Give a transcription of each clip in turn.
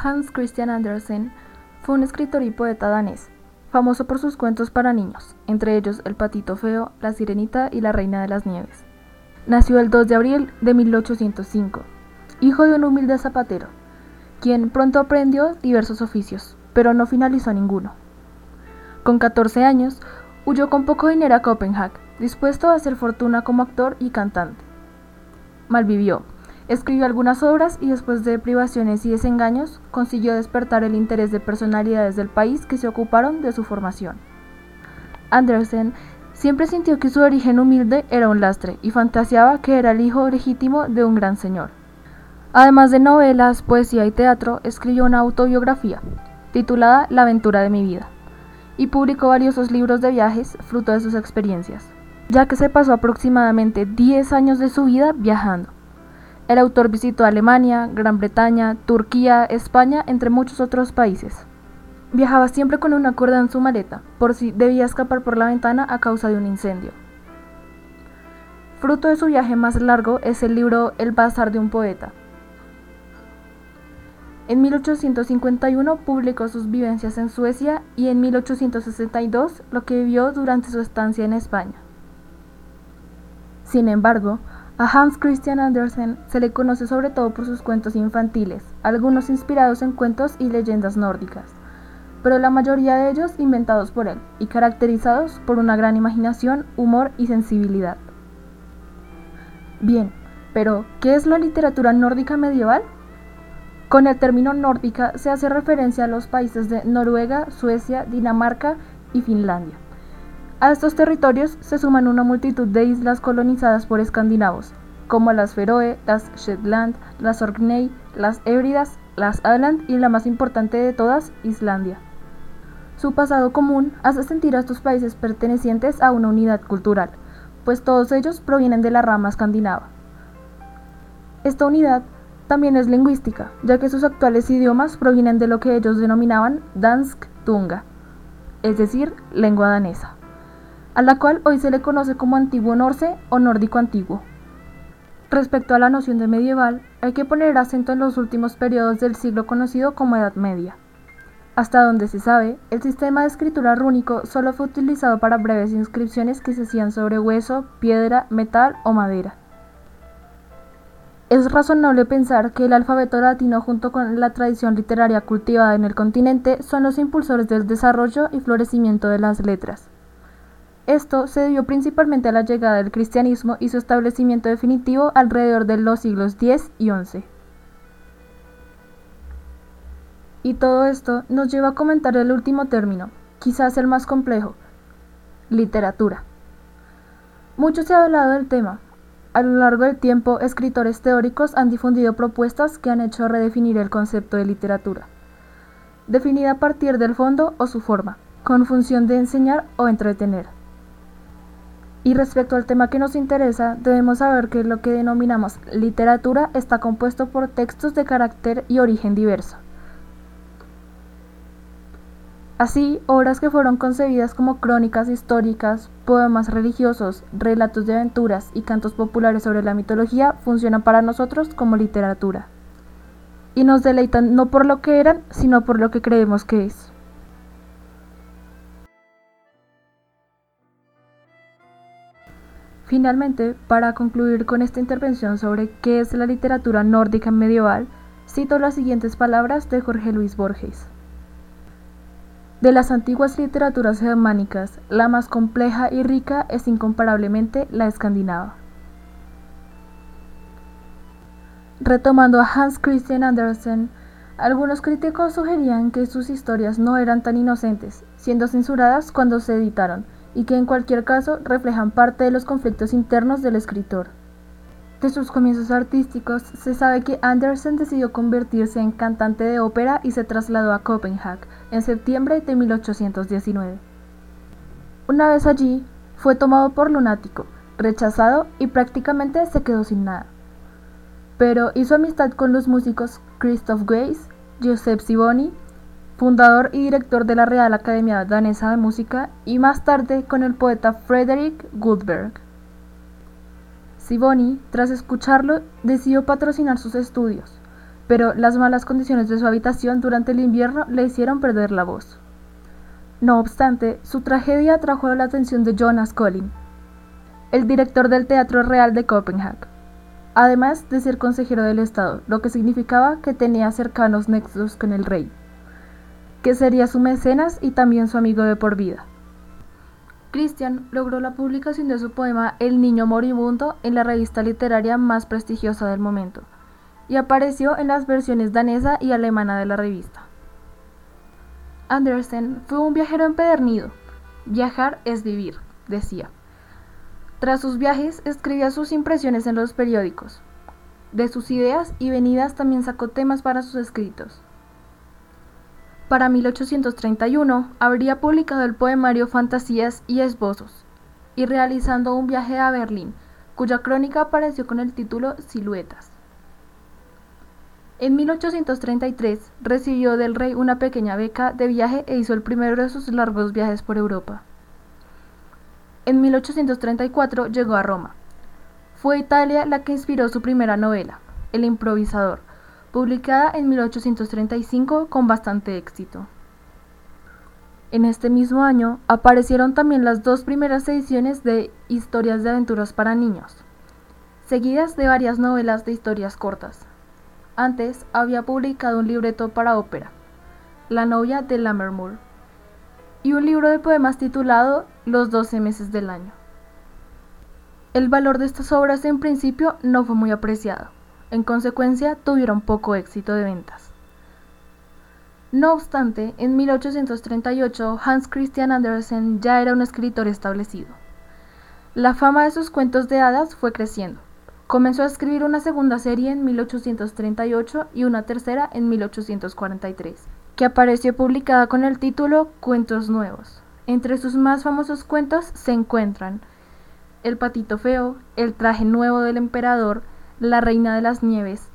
Hans Christian Andersen fue un escritor y poeta danés, famoso por sus cuentos para niños, entre ellos El patito feo, La sirenita y La reina de las nieves. Nació el 2 de abril de 1805, hijo de un humilde zapatero, quien pronto aprendió diversos oficios, pero no finalizó ninguno. Con 14 años, huyó con poco dinero a Copenhague, dispuesto a hacer fortuna como actor y cantante. Malvivió, Escribió algunas obras y después de privaciones y desengaños consiguió despertar el interés de personalidades del país que se ocuparon de su formación. Andersen siempre sintió que su origen humilde era un lastre y fantaseaba que era el hijo legítimo de un gran señor. Además de novelas, poesía y teatro, escribió una autobiografía, titulada La aventura de mi vida, y publicó valiosos libros de viajes fruto de sus experiencias, ya que se pasó aproximadamente 10 años de su vida viajando. El autor visitó Alemania, Gran Bretaña, Turquía, España, entre muchos otros países. Viajaba siempre con una cuerda en su maleta, por si debía escapar por la ventana a causa de un incendio. Fruto de su viaje más largo es el libro El Bazar de un Poeta. En 1851 publicó sus vivencias en Suecia y en 1862 lo que vivió durante su estancia en España. Sin embargo, a Hans Christian Andersen se le conoce sobre todo por sus cuentos infantiles, algunos inspirados en cuentos y leyendas nórdicas, pero la mayoría de ellos inventados por él y caracterizados por una gran imaginación, humor y sensibilidad. Bien, pero ¿qué es la literatura nórdica medieval? Con el término nórdica se hace referencia a los países de Noruega, Suecia, Dinamarca y Finlandia a estos territorios se suman una multitud de islas colonizadas por escandinavos, como las Feroe, las Shetland, las Orkney, las Hébridas, las Åland y la más importante de todas, Islandia. Su pasado común hace sentir a estos países pertenecientes a una unidad cultural, pues todos ellos provienen de la rama escandinava. Esta unidad también es lingüística, ya que sus actuales idiomas provienen de lo que ellos denominaban Dansk Tunga, es decir, lengua danesa a la cual hoy se le conoce como antiguo norse o nórdico antiguo. Respecto a la noción de medieval, hay que poner acento en los últimos periodos del siglo conocido como Edad Media. Hasta donde se sabe, el sistema de escritura rúnico solo fue utilizado para breves inscripciones que se hacían sobre hueso, piedra, metal o madera. Es razonable pensar que el alfabeto latino junto con la tradición literaria cultivada en el continente son los impulsores del desarrollo y florecimiento de las letras. Esto se debió principalmente a la llegada del cristianismo y su establecimiento definitivo alrededor de los siglos X y XI. Y todo esto nos lleva a comentar el último término, quizás el más complejo, literatura. Mucho se ha hablado del tema. A lo largo del tiempo, escritores teóricos han difundido propuestas que han hecho redefinir el concepto de literatura, definida a partir del fondo o su forma, con función de enseñar o entretener. Y respecto al tema que nos interesa, debemos saber que lo que denominamos literatura está compuesto por textos de carácter y origen diverso. Así, obras que fueron concebidas como crónicas históricas, poemas religiosos, relatos de aventuras y cantos populares sobre la mitología funcionan para nosotros como literatura. Y nos deleitan no por lo que eran, sino por lo que creemos que es. Finalmente, para concluir con esta intervención sobre qué es la literatura nórdica medieval, cito las siguientes palabras de Jorge Luis Borges. De las antiguas literaturas germánicas, la más compleja y rica es incomparablemente la escandinava. Retomando a Hans Christian Andersen, algunos críticos sugerían que sus historias no eran tan inocentes, siendo censuradas cuando se editaron, y que en cualquier caso reflejan parte de los conflictos internos del escritor. De sus comienzos artísticos, se sabe que Andersen decidió convertirse en cantante de ópera y se trasladó a Copenhague en septiembre de 1819. Una vez allí, fue tomado por lunático, rechazado y prácticamente se quedó sin nada. Pero hizo amistad con los músicos Christoph Weiss, Joseph Siboni fundador y director de la Real Academia Danesa de Música, y más tarde con el poeta Frederick Goldberg. Siboni, tras escucharlo, decidió patrocinar sus estudios, pero las malas condiciones de su habitación durante el invierno le hicieron perder la voz. No obstante, su tragedia atrajo la atención de Jonas Collin, el director del Teatro Real de Copenhague, además de ser consejero del Estado, lo que significaba que tenía cercanos nexos con el rey, que sería su mecenas y también su amigo de por vida. Christian logró la publicación de su poema El niño moribundo en la revista literaria más prestigiosa del momento, y apareció en las versiones danesa y alemana de la revista. Andersen fue un viajero empedernido. Viajar es vivir, decía. Tras sus viajes escribía sus impresiones en los periódicos. De sus ideas y venidas también sacó temas para sus escritos. Para 1831 habría publicado el poemario Fantasías y Esbozos, y realizando un viaje a Berlín, cuya crónica apareció con el título Siluetas. En 1833 recibió del rey una pequeña beca de viaje e hizo el primero de sus largos viajes por Europa. En 1834 llegó a Roma. Fue Italia la que inspiró su primera novela, El improvisador, publicada en 1835 con bastante éxito. En este mismo año aparecieron también las dos primeras ediciones de Historias de aventuras para niños, seguidas de varias novelas de historias cortas. Antes había publicado un libreto para ópera, La novia de Lammermoor, y un libro de poemas titulado Los doce meses del año. El valor de estas obras en principio no fue muy apreciado, en consecuencia tuvieron poco éxito de ventas. No obstante, en 1838 Hans Christian Andersen ya era un escritor establecido. La fama de sus cuentos de hadas fue creciendo. Comenzó a escribir una segunda serie en 1838 y una tercera en 1843, que apareció publicada con el título Cuentos Nuevos. Entre sus más famosos cuentos se encuentran El patito feo, El traje nuevo del emperador, La reina de las nieves,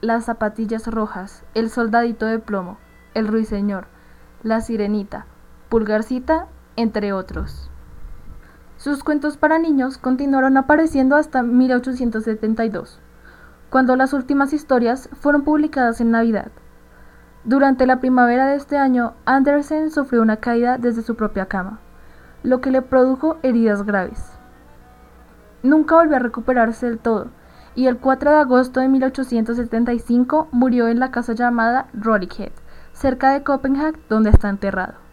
Las zapatillas rojas, El soldadito de plomo, El ruiseñor, La sirenita, Pulgarcita, entre otros. Sus cuentos para niños continuaron apareciendo hasta 1872, cuando las últimas historias fueron publicadas en Navidad. Durante la primavera de este año, Andersen sufrió una caída desde su propia cama, lo que le produjo heridas graves. Nunca volvió a recuperarse del todo, y el 4 de agosto de 1875 murió en la casa llamada Rolighead, cerca de Copenhague, donde está enterrado.